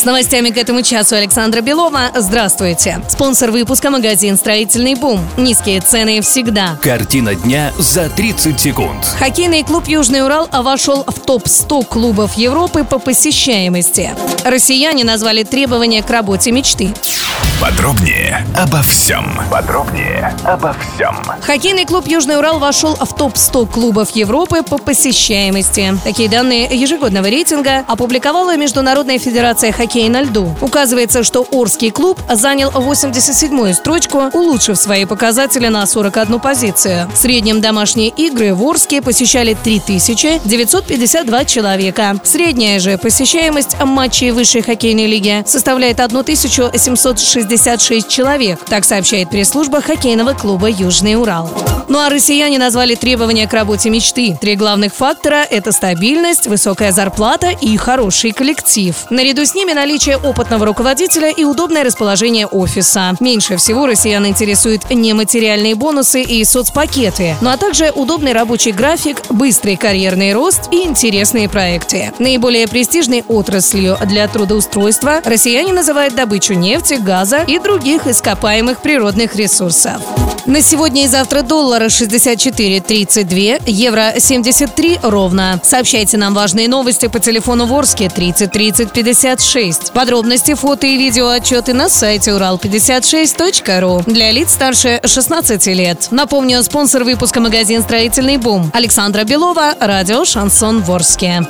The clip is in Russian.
С новостями к этому часу Александра Белова. Здравствуйте. Спонсор выпуска магазин «Строительный бум». Низкие цены всегда. Картина дня за 30 секунд. Хоккейный клуб «Южный Урал» вошел в топ-100 клубов Европы по посещаемости. Россияне назвали требования к работе мечты. Подробнее обо всем. Подробнее обо всем. Хоккейный клуб «Южный Урал» вошел в топ-100 клубов Европы по посещаемости. Такие данные ежегодного рейтинга опубликовала Международная федерация хоккея на льду. Указывается, что Орский клуб занял 87-ю строчку, улучшив свои показатели на 41 позицию. В среднем домашние игры в Орске посещали 3952 человека. Средняя же посещаемость матчей высшей хоккейной лиги составляет 1766 человек. Так сообщает пресс-служба хоккейного клуба «Южный Урал». Ну а россияне назвали требования к работе мечты. Три главных фактора – это стабильность, высокая зарплата и хороший коллектив. Наряду с ними наличие опытного руководителя и удобное расположение офиса. Меньше всего россиян интересуют нематериальные бонусы и соцпакеты, ну а также удобный рабочий график, быстрый карьерный рост и интересные проекты. Наиболее престижной отраслью для трудоустройства россияне называют добычу нефти, газа и других ископаемых природных ресурсов. На сегодня и завтра доллара 64.32, евро 73 ровно. Сообщайте нам важные новости по телефону Ворске 30 30 56. Подробности, фото и видео отчеты на сайте урал56.ру для лиц старше 16 лет. Напомню, спонсор выпуска магазин «Строительный бум» Александра Белова, радио «Шансон Ворске».